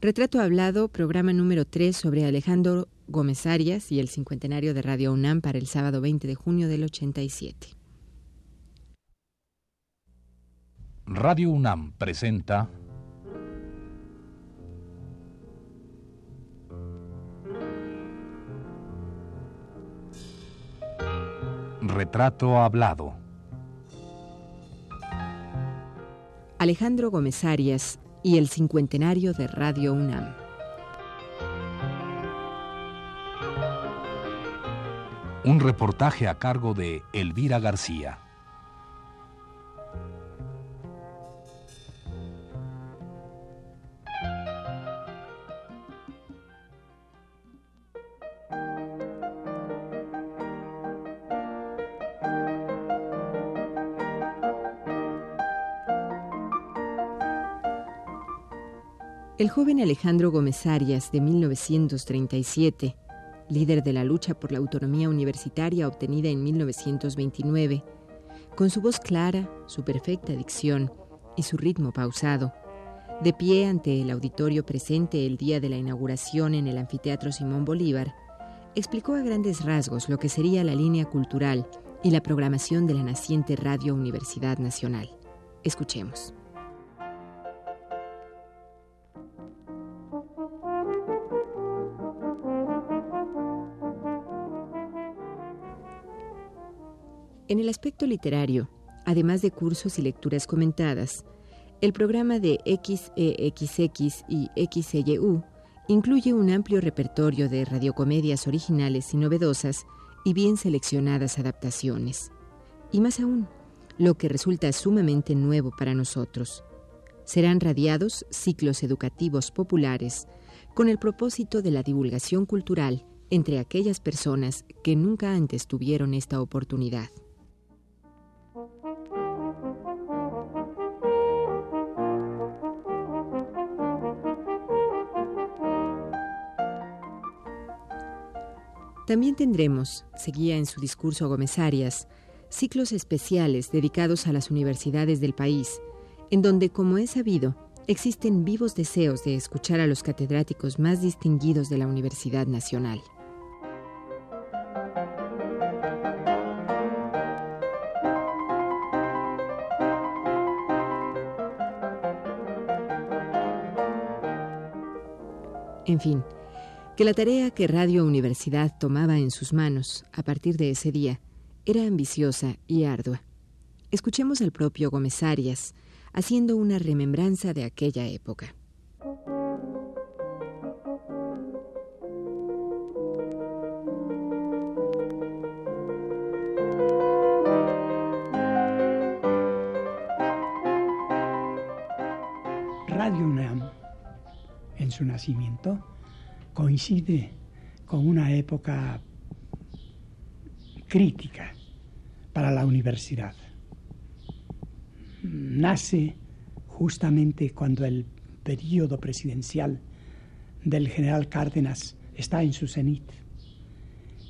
Retrato Hablado, programa número 3 sobre Alejandro Gómez Arias y el cincuentenario de Radio UNAM para el sábado 20 de junio del 87. Radio UNAM presenta Retrato Hablado. Alejandro Gómez Arias y el cincuentenario de Radio UNAM. Un reportaje a cargo de Elvira García. El joven Alejandro Gómez Arias, de 1937, líder de la lucha por la autonomía universitaria obtenida en 1929, con su voz clara, su perfecta dicción y su ritmo pausado, de pie ante el auditorio presente el día de la inauguración en el anfiteatro Simón Bolívar, explicó a grandes rasgos lo que sería la línea cultural y la programación de la naciente Radio Universidad Nacional. Escuchemos. En el aspecto literario, además de cursos y lecturas comentadas, el programa de XEXX y XEYU incluye un amplio repertorio de radiocomedias originales y novedosas y bien seleccionadas adaptaciones. Y más aún, lo que resulta sumamente nuevo para nosotros. Serán radiados ciclos educativos populares con el propósito de la divulgación cultural entre aquellas personas que nunca antes tuvieron esta oportunidad. También tendremos, seguía en su discurso Gómez Arias, ciclos especiales dedicados a las universidades del país, en donde, como es sabido, existen vivos deseos de escuchar a los catedráticos más distinguidos de la Universidad Nacional. En fin, que la tarea que Radio Universidad tomaba en sus manos a partir de ese día era ambiciosa y ardua. Escuchemos al propio Gómez Arias haciendo una remembranza de aquella época. Radio UNAM, en su nacimiento, coincide con una época crítica para la universidad. Nace justamente cuando el periodo presidencial del general Cárdenas está en su cenit.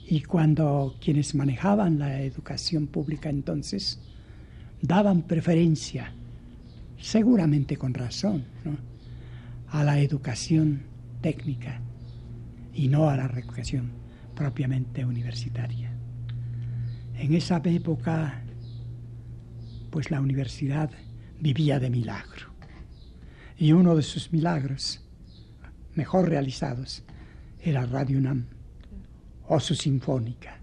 Y cuando quienes manejaban la educación pública entonces daban preferencia, seguramente con razón, a la educación técnica y no a la educación propiamente universitaria. En esa época, pues la universidad vivía de milagro. Y uno de sus milagros mejor realizados era Radio UNAM o su sinfónica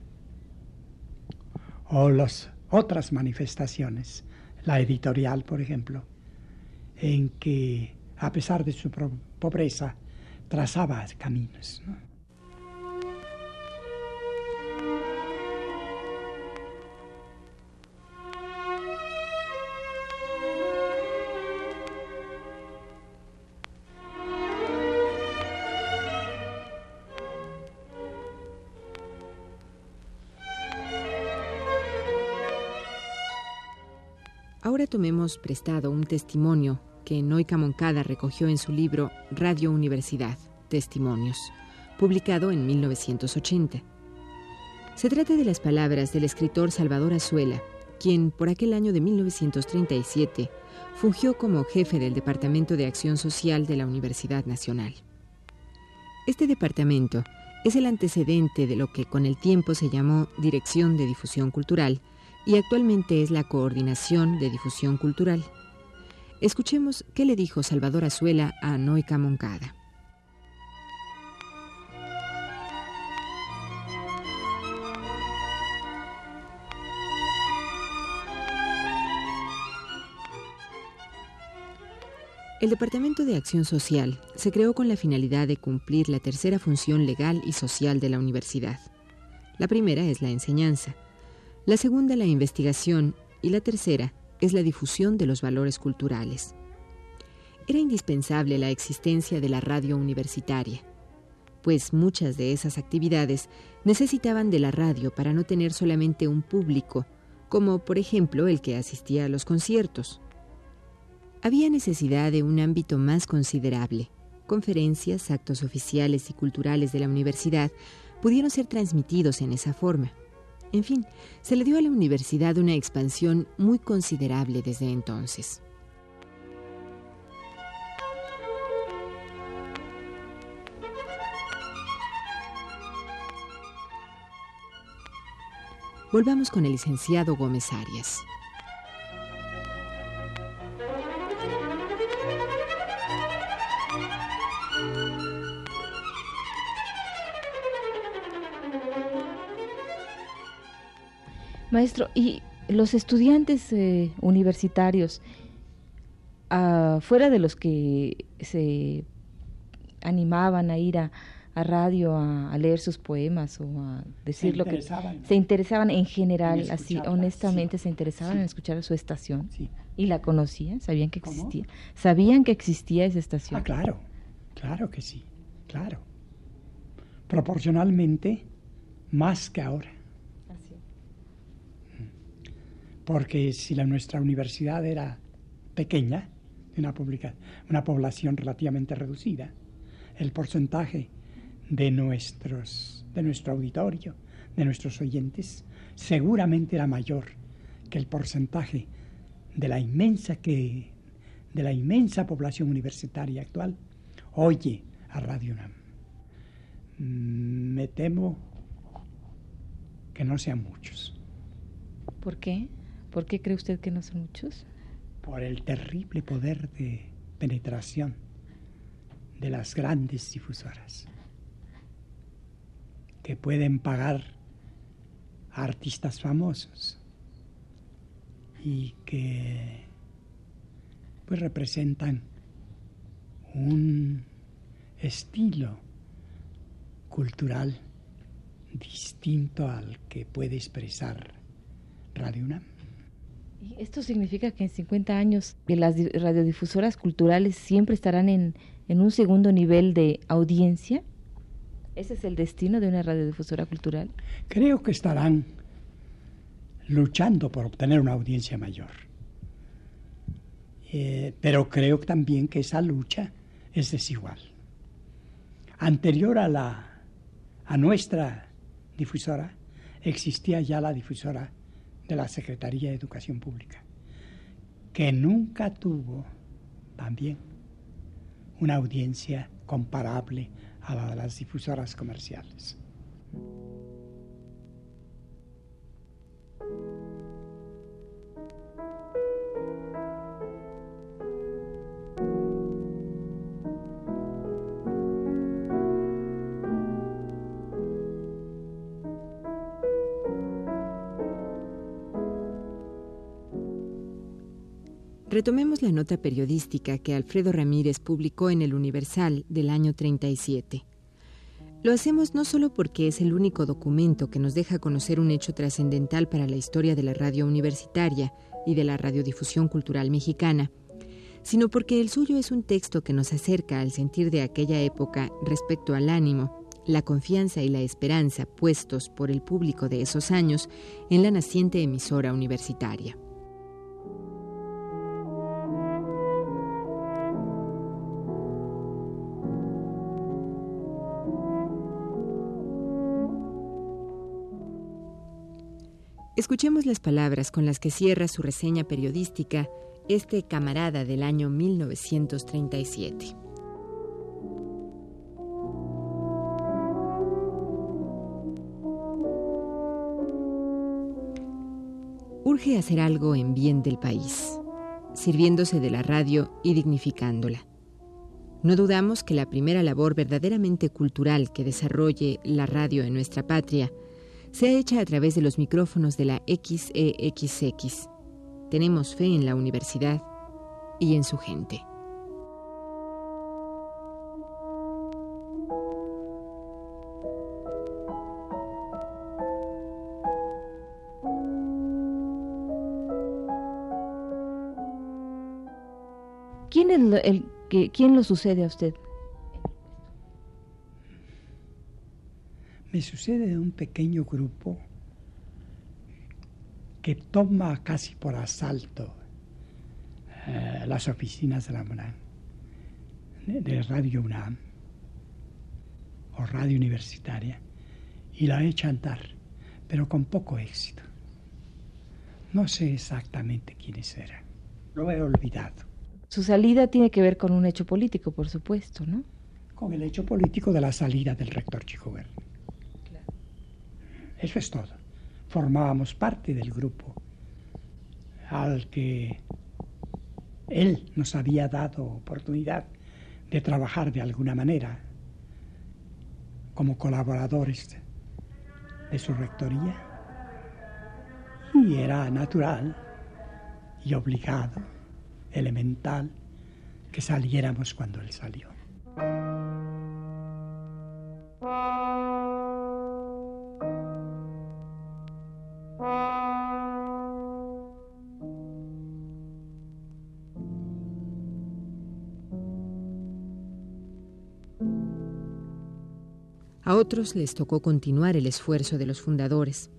o las otras manifestaciones, la editorial, por ejemplo, en que a pesar de su pobreza trazaba caminos. Ahora tomemos prestado un testimonio que Noica Moncada recogió en su libro Radio Universidad, Testimonios, publicado en 1980. Se trata de las palabras del escritor Salvador Azuela, quien por aquel año de 1937 fungió como jefe del Departamento de Acción Social de la Universidad Nacional. Este departamento es el antecedente de lo que con el tiempo se llamó Dirección de Difusión Cultural y actualmente es la Coordinación de Difusión Cultural. Escuchemos qué le dijo Salvador Azuela a Noica Moncada. El Departamento de Acción Social se creó con la finalidad de cumplir la tercera función legal y social de la universidad. La primera es la enseñanza, la segunda la investigación y la tercera es la difusión de los valores culturales. Era indispensable la existencia de la radio universitaria, pues muchas de esas actividades necesitaban de la radio para no tener solamente un público, como por ejemplo el que asistía a los conciertos había necesidad de un ámbito más considerable. Conferencias, actos oficiales y culturales de la universidad pudieron ser transmitidos en esa forma. En fin, se le dio a la universidad una expansión muy considerable desde entonces. Volvamos con el licenciado Gómez Arias. Maestro, y los estudiantes eh, universitarios, uh, fuera de los que se animaban a ir a, radio a, leer sus poemas o a decir lo que se interesaban en general, así honestamente se interesaban en escuchar su estación y la conocían, sabían que existía, sabían que existía esa estación. Ah, claro, claro que sí, claro. Proporcionalmente más que ahora. Porque si nuestra universidad era pequeña, una, una población relativamente reducida, el porcentaje de, nuestros, de nuestro auditorio, de nuestros oyentes, seguramente era mayor que el porcentaje de la inmensa que de la inmensa población universitaria actual oye a Radio UNAM. Me temo que no sean muchos. ¿Por qué? ¿Por qué cree usted que no son muchos? Por el terrible poder de penetración de las grandes difusoras, que pueden pagar a artistas famosos y que pues representan un estilo cultural distinto al que puede expresar Radio UNAM. ¿Esto significa que en 50 años las radiodifusoras culturales siempre estarán en, un segundo nivel de audiencia? ¿Ese es el destino de una radiodifusora cultural? Creo que estarán luchando por obtener una audiencia mayor. Eh, pero creo también que esa lucha es desigual. Anterior a, la, a nuestra difusora existía ya la difusora de la Secretaría de Educación Pública, que nunca tuvo también una audiencia comparable a la de las difusoras comerciales. Retomemos la nota periodística que Alfredo Ramírez publicó en el Universal del año 37. Lo hacemos no solo porque es el único documento que nos deja conocer un hecho trascendental para la historia de la radio universitaria y de la radiodifusión cultural mexicana, sino porque el suyo es un texto que nos acerca al sentir de aquella época respecto al ánimo, la confianza y la esperanza puestos por el público de esos años en la naciente emisora universitaria. Escuchemos las palabras con las que cierra su reseña periodística este camarada del año 1937. Urge hacer algo en bien del país, sirviéndose de la radio y dignificándola. No dudamos que la primera labor verdaderamente cultural que desarrolle la radio en nuestra patria sea hecha a través de los micrófonos de la XEXX. Tenemos fe en la universidad y en su gente. ¿Quién, es el, que, ¿Quién lo sucede a usted? Me sucede de un pequeño grupo que toma casi por asalto eh, las oficinas de la UNAM, de Radio UNAM o Radio Universitaria, y la echa a andar, pero con poco éxito. No sé exactamente quiénes eran, lo he olvidado. Su salida tiene que ver con un hecho político, por supuesto, ¿no? Con el hecho político de la salida del rector Chico Verde. Eso es todo. Formábamos parte del grupo al que él nos había dado oportunidad de trabajar de alguna manera como colaboradores de su rectoría. Y era natural y obligado, elemental, que saliéramos cuando él salió. Otros les tocó continuar el esfuerzo de los fundadores.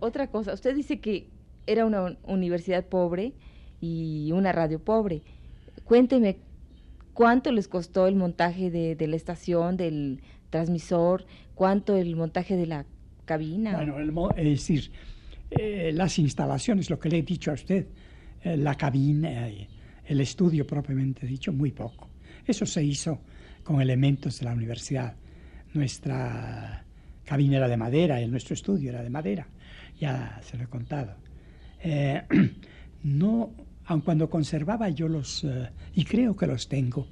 Otra cosa, usted dice que era una universidad pobre y una radio pobre. Cuénteme, ¿cuánto les costó el montaje de, la estación, del transmisor? ¿Cuánto el montaje de la cabina? Bueno, es decir, eh, las instalaciones, lo que le he dicho a usted, eh, la cabina, eh, el estudio propiamente dicho, muy poco. Eso se hizo con elementos de la universidad. Nuestra cabina era de madera, y nuestro estudio era de madera, ya se lo he contado. no, aun cuando conservaba yo los, y creo que los tengo,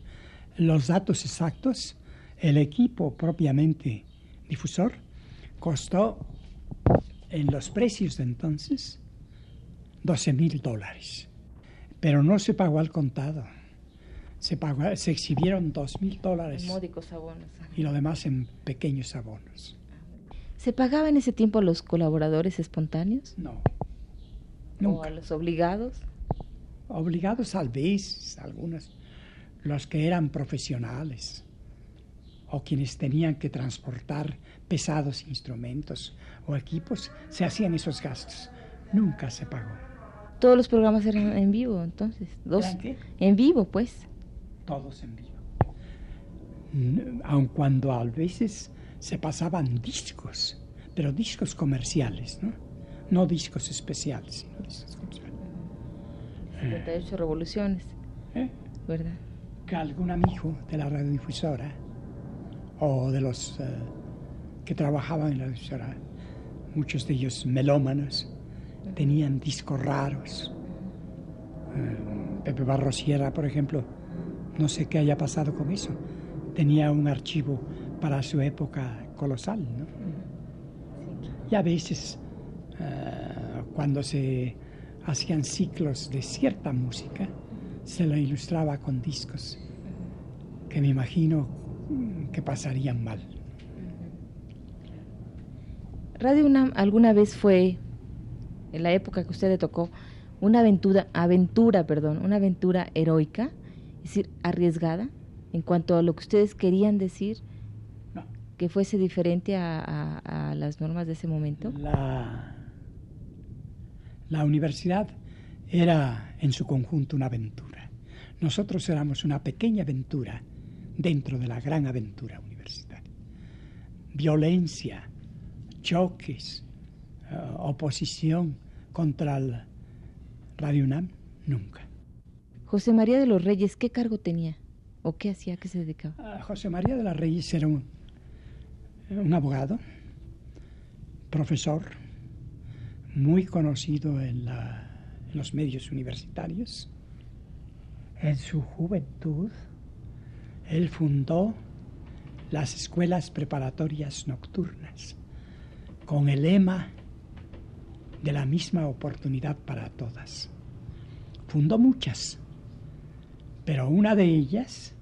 los datos exactos, el equipo propiamente difusor costó en los precios de entonces 12 mil dólares. Pero no se pagó al contado. Se, pagó, se exhibieron 2 mil dólares. módicos abonos. Y lo demás en pequeños abonos. ¿Se pagaba en ese tiempo a los colaboradores espontáneos? No. Nunca. ¿O a los obligados? Obligados a veces, algunos. Los que eran profesionales o quienes tenían que transportar pesados instrumentos o equipos, se hacían esos gastos. Nunca se pagó. Todos los programas eran en vivo, entonces. Dos, En vivo, pues. Todos en vivo. Aun cuando a veces se pasaban discos, pero discos comerciales, ¿no? No discos especiales, sino discos comerciales. 58 revoluciones. ¿Eh? ¿Verdad? Que algún amigo de la radiodifusora o de los eh, que trabajaban en la emisora, muchos de ellos melómanos, tenían discos raros. Eh, Pepe Barrosierra, por ejemplo, no sé qué haya pasado con eso. Tenía un archivo para su época colosal, ¿no? Y a veces, eh, cuando se hacían ciclos de cierta música, se lo ilustraba con discos, que me imagino que pasarían mal. Radio UNAM alguna vez fue, en la época que usted le tocó, una aventura, aventura, perdón, una aventura heroica, es decir, arriesgada, en cuanto a lo que ustedes querían decir, que fuese diferente a, a, las normas de ese momento. La, la universidad era en su conjunto una aventura. Nosotros éramos una pequeña aventura dentro de la gran aventura universitaria. Violencia, choques, eh, oposición contra el Radio UNAM, nunca. José María de los Reyes, ¿qué cargo tenía? ¿O qué hacía? ¿Qué se dedicaba? Ah, José María de los Reyes era un, un abogado, profesor, muy conocido en, la, en los medios universitarios. En su juventud, él fundó las escuelas preparatorias nocturnas con el lema de la misma oportunidad para todas. Fundó muchas, pero una de ellas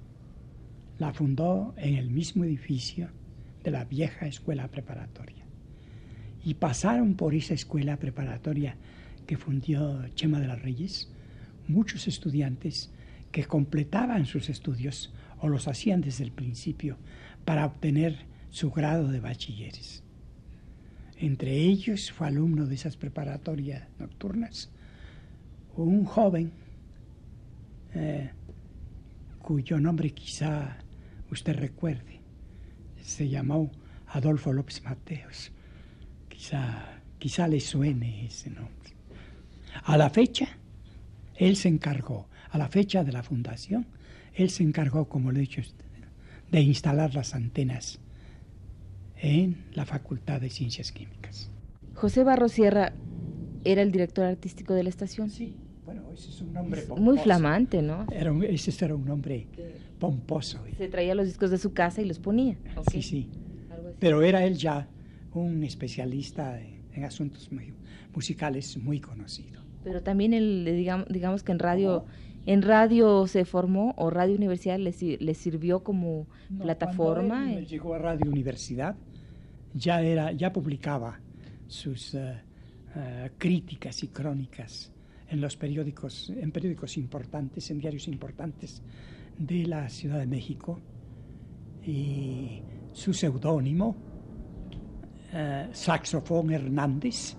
la fundó en el mismo edificio de la vieja escuela preparatoria. Y pasaron por esa escuela preparatoria que fundió Chema de las Reyes muchos estudiantes que completaban sus estudios o los hacían desde el principio para obtener su grado de bachilleres. Entre ellos fue alumno de esas preparatorias nocturnas un joven eh, cuyo nombre quizá usted recuerde. Se llamó Adolfo López Mateos. Quizá, quizá le suene ese nombre. A la fecha, él se encargó, a la fecha de la fundación, él se encargó, como le he dicho, de instalar las antenas en la Facultad de Ciencias Químicas. José Barro Sierra era el director artístico de la estación. Sí, bueno, ese es un nombre pomposo. Muy flamante, ¿no? Era un, ese era un nombre pomposo. Se traía los discos de su casa y los ponía. Sí, sí. Pero era él ya un especialista en asuntos musicales muy conocido. Pero también el, digamos, digamos que en radio, en radio se formó o Radio Universidad le, le sirvió como plataforma. Cuando él llegó a Radio Universidad, ya, era, ya publicaba sus uh, uh, críticas y crónicas en los periódicos, en periódicos importantes, en diarios importantes de la Ciudad de México. Y su seudónimo, uh, Saxofón Hernández,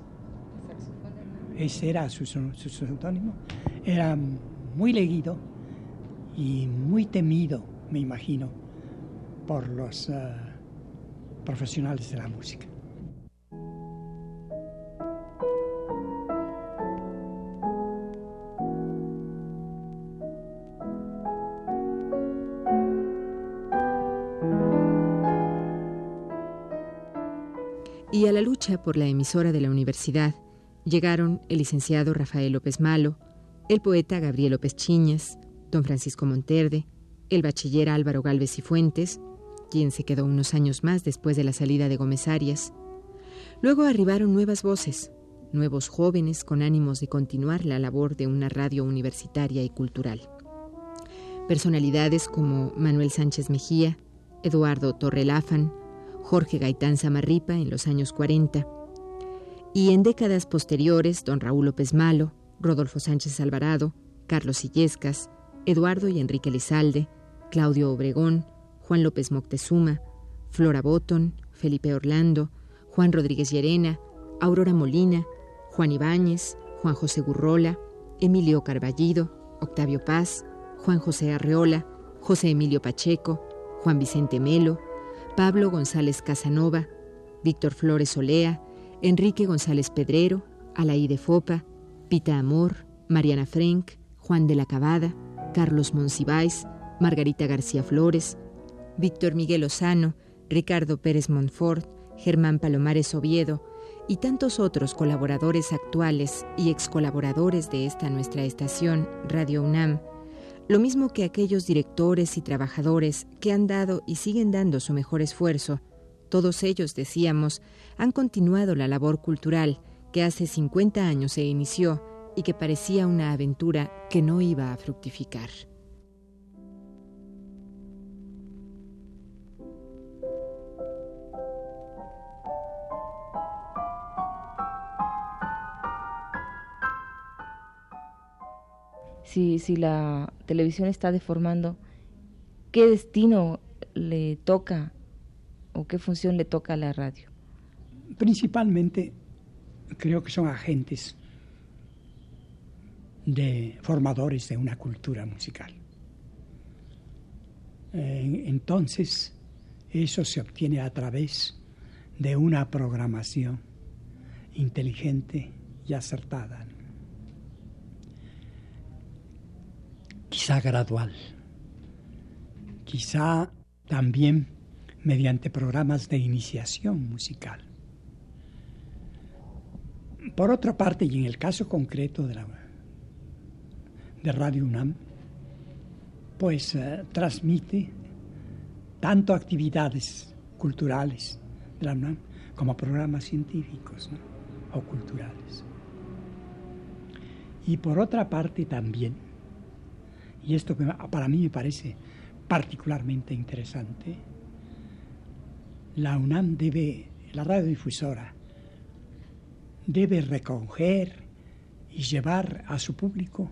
ese era su, su seudónimo, era muy leído y muy temido, me imagino, por los profesionales de la música. Y a la lucha por la emisora de la universidad llegaron el licenciado Rafael López Malo, el poeta Gabriel López Chiñas, don Francisco Monterde, el bachiller Álvaro Galvez y Fuentes, quien se quedó unos años más después de la salida de Gómez Arias. Luego arribaron nuevas voces, nuevos jóvenes con ánimos de continuar la labor de una radio universitaria y cultural. Personalidades como Manuel Sánchez Mejía, Eduardo Torrelafan, Jorge Gaitán Zamarripa en los años 40, y en décadas posteriores don Raúl López Malo, Rodolfo Sánchez Alvarado, Carlos Illescas, Eduardo y Enrique Lizalde, Claudio Obregón, Juan López Moctezuma, Flora Botton, Felipe Orlando, Juan Rodríguez Llerena, Aurora Molina, Juan Ibáñez, Juan José Gurrola, Emilio Carballido, Octavio Paz, Juan José Arreola, José Emilio Pacheco, Juan Vicente Melo, Pablo González Casanova, Víctor Flores Olea, Enrique González Pedrero, Alaí de Fopa, Pita Amor, Mariana Frenk, Juan de la Cabada, Carlos Monsiváis, Margarita García Flores, Víctor Miguel Lozano, Ricardo Pérez Montfort, Germán Palomares Oviedo y tantos otros colaboradores actuales y ex colaboradores de esta nuestra estación, Radio UNAM, lo mismo que aquellos directores y trabajadores que han dado y siguen dando su mejor esfuerzo, todos ellos, decíamos, han continuado la labor cultural que hace 50 años se inició y que parecía una aventura que no iba a fructificar. si, si la televisión está deformando, ¿qué destino le toca o qué función le toca a la radio? Principalmente creo que son agentes de formadores de una cultura musical. Eh, entonces, eso se obtiene a través de una programación inteligente y acertada. Quizá gradual, quizá también mediante programas de iniciación musical. Por otra parte, y en el caso concreto de, la, de Radio UNAM, pues eh, transmite tanto actividades culturales de la UNAM como programas científicos o culturales. Y por otra parte también, y esto para mí me parece particularmente interesante, la UNAM debe, la radiodifusora, debe recoger y llevar a su público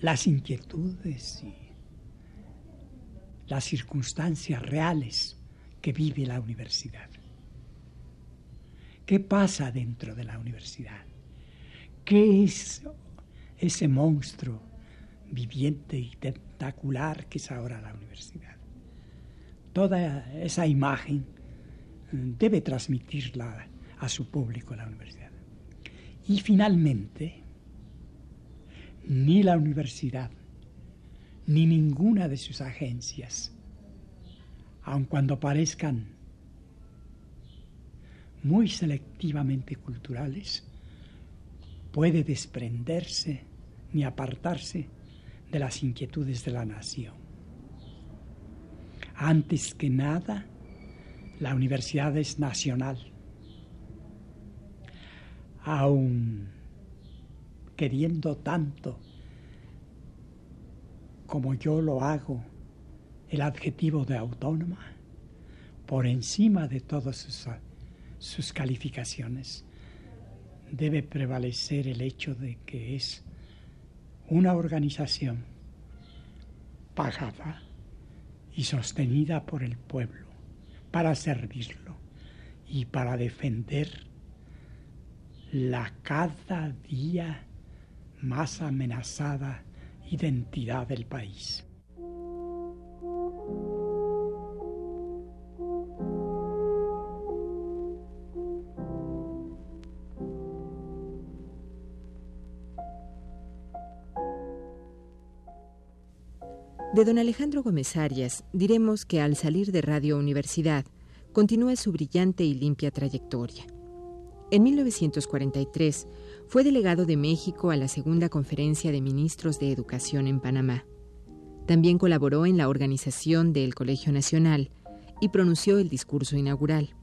las inquietudes y las circunstancias reales que vive la universidad. ¿Qué pasa dentro de la universidad? ¿Qué es ese monstruo viviente y tentacular que es ahora la universidad? Toda esa imagen debe transmitirla a su público la universidad. Y finalmente, ni la universidad, ni ninguna de sus agencias, aun cuando parezcan muy selectivamente culturales, puede desprenderse ni apartarse de las inquietudes de la nación. Antes que nada, la universidad es nacional. Aun queriendo tanto como yo lo hago, el adjetivo de autónoma, por encima de todas sus, sus calificaciones, debe prevalecer el hecho de que es una organización pagada y sostenida por el pueblo para servirlo y para defender la cada día más amenazada identidad del país. De don Alejandro Gómez Arias diremos que al salir de Radio Universidad continúa su brillante y limpia trayectoria. En 1943 fue delegado de México a la Segunda Conferencia de Ministros de Educación en Panamá. También colaboró en la organización del Colegio Nacional y pronunció el discurso inaugural.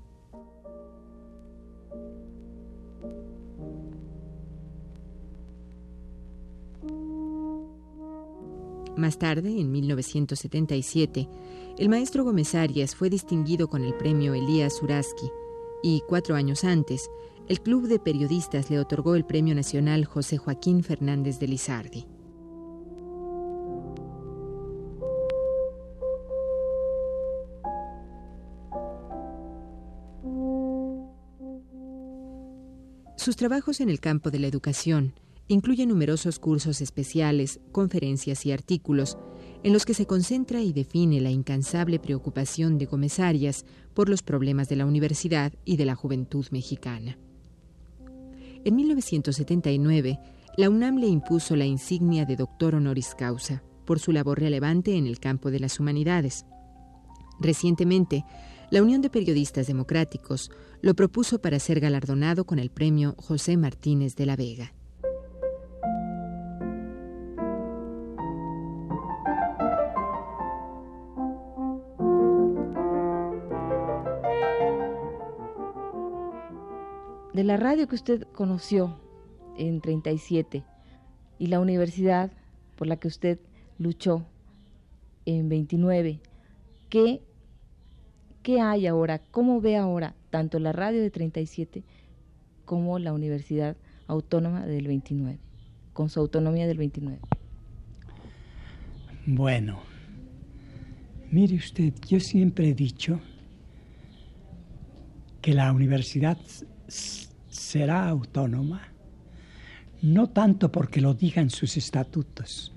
Más tarde, en 1977, el maestro Gómez Arias fue distinguido con el premio Elías Uraski y, cuatro años antes, el Club de Periodistas le otorgó el Premio Nacional José Joaquín Fernández de Lizardi. Sus trabajos en el campo de la educación incluyen numerosos cursos especiales, conferencias y artículos en los que se concentra y define la incansable preocupación de Gómez Arias por los problemas de la universidad y de la juventud mexicana. En 1979, la UNAM le impuso la insignia de doctor honoris causa por su labor relevante en el campo de las humanidades. Recientemente, la Unión de Periodistas Democráticos lo propuso para ser galardonado con el premio José Martínez de la Vega. De la radio que usted conoció en 37 y la universidad por la que usted luchó en 29, ¿qué, qué hay ahora? ¿Cómo ve ahora tanto la radio de 37 como la Universidad Autónoma del 29, con su autonomía del 29? Bueno, mire usted, yo siempre he dicho que la universidad será autónoma no tanto porque lo digan sus estatutos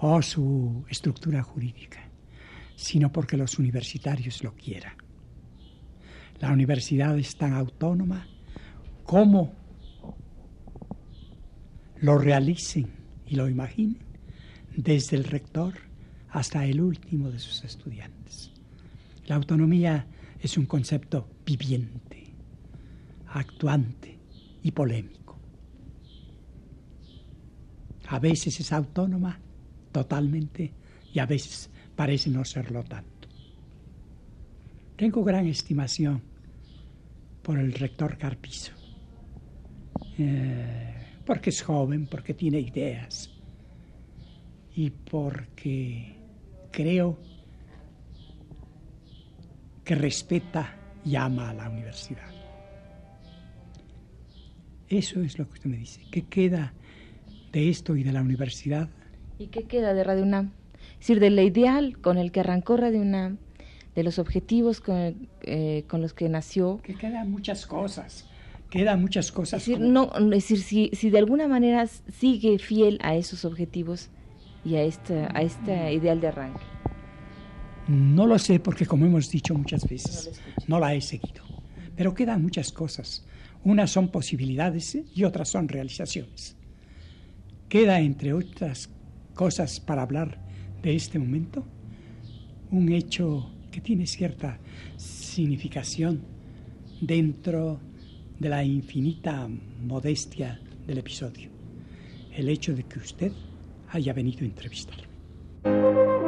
o su estructura jurídica, sino porque los universitarios lo quieran. La universidad es tan autónoma como lo realicen y lo imaginen desde el rector hasta el último de sus estudiantes. La autonomía es un concepto viviente, actuante y polémico. A veces es autónoma totalmente y a veces parece no serlo tanto. Tengo gran estimación por el rector Carpizo, eh, porque es joven, porque tiene ideas y porque creo que respeta y ama a la universidad. Eso es lo que usted me dice. ¿Qué queda de esto y de la universidad? ¿Y qué queda de Radio UNAM? Es decir, del ideal con el que arrancó Radio UNAM, de los objetivos con, eh, con los que nació. Que quedan muchas cosas. Quedan muchas cosas. Es decir, no, es decir si, si de alguna manera sigue fiel a esos objetivos y a esta, a este ideal de arranque. No lo sé porque, como hemos dicho muchas veces, no, la he seguido. Pero quedan muchas cosas. Unas son posibilidades y otras son realizaciones. Queda, entre otras cosas, para hablar de este momento, un hecho que tiene cierta significación dentro de la infinita modestia del episodio. El hecho de que usted haya venido a entrevistarme.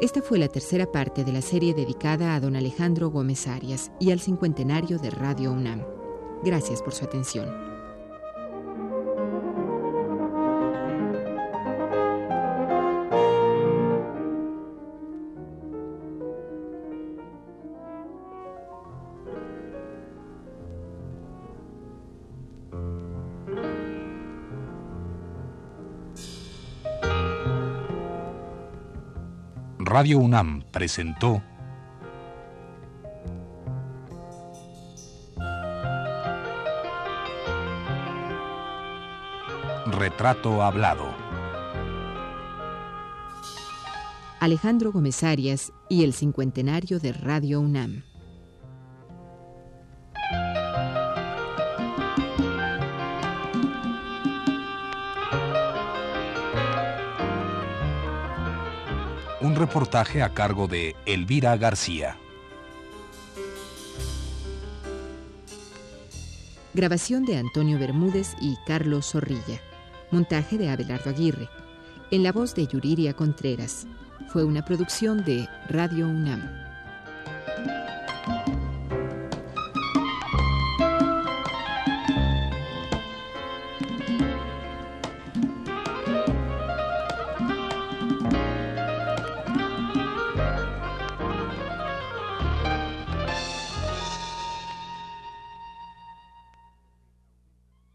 Esta fue la tercera parte de la serie dedicada a don Alejandro Gómez Arias y al cincuentenario de Radio UNAM. Gracias por su atención. Radio UNAM presentó Retrato Hablado. Alejandro Gómez Arias y el cincuentenario de Radio UNAM. Reportaje a cargo de Elvira García. Grabación de Antonio Bermúdez y Carlos Zorrilla. Montaje de Abelardo Aguirre. En la voz de Yuriria Contreras. Fue una producción de Radio UNAM.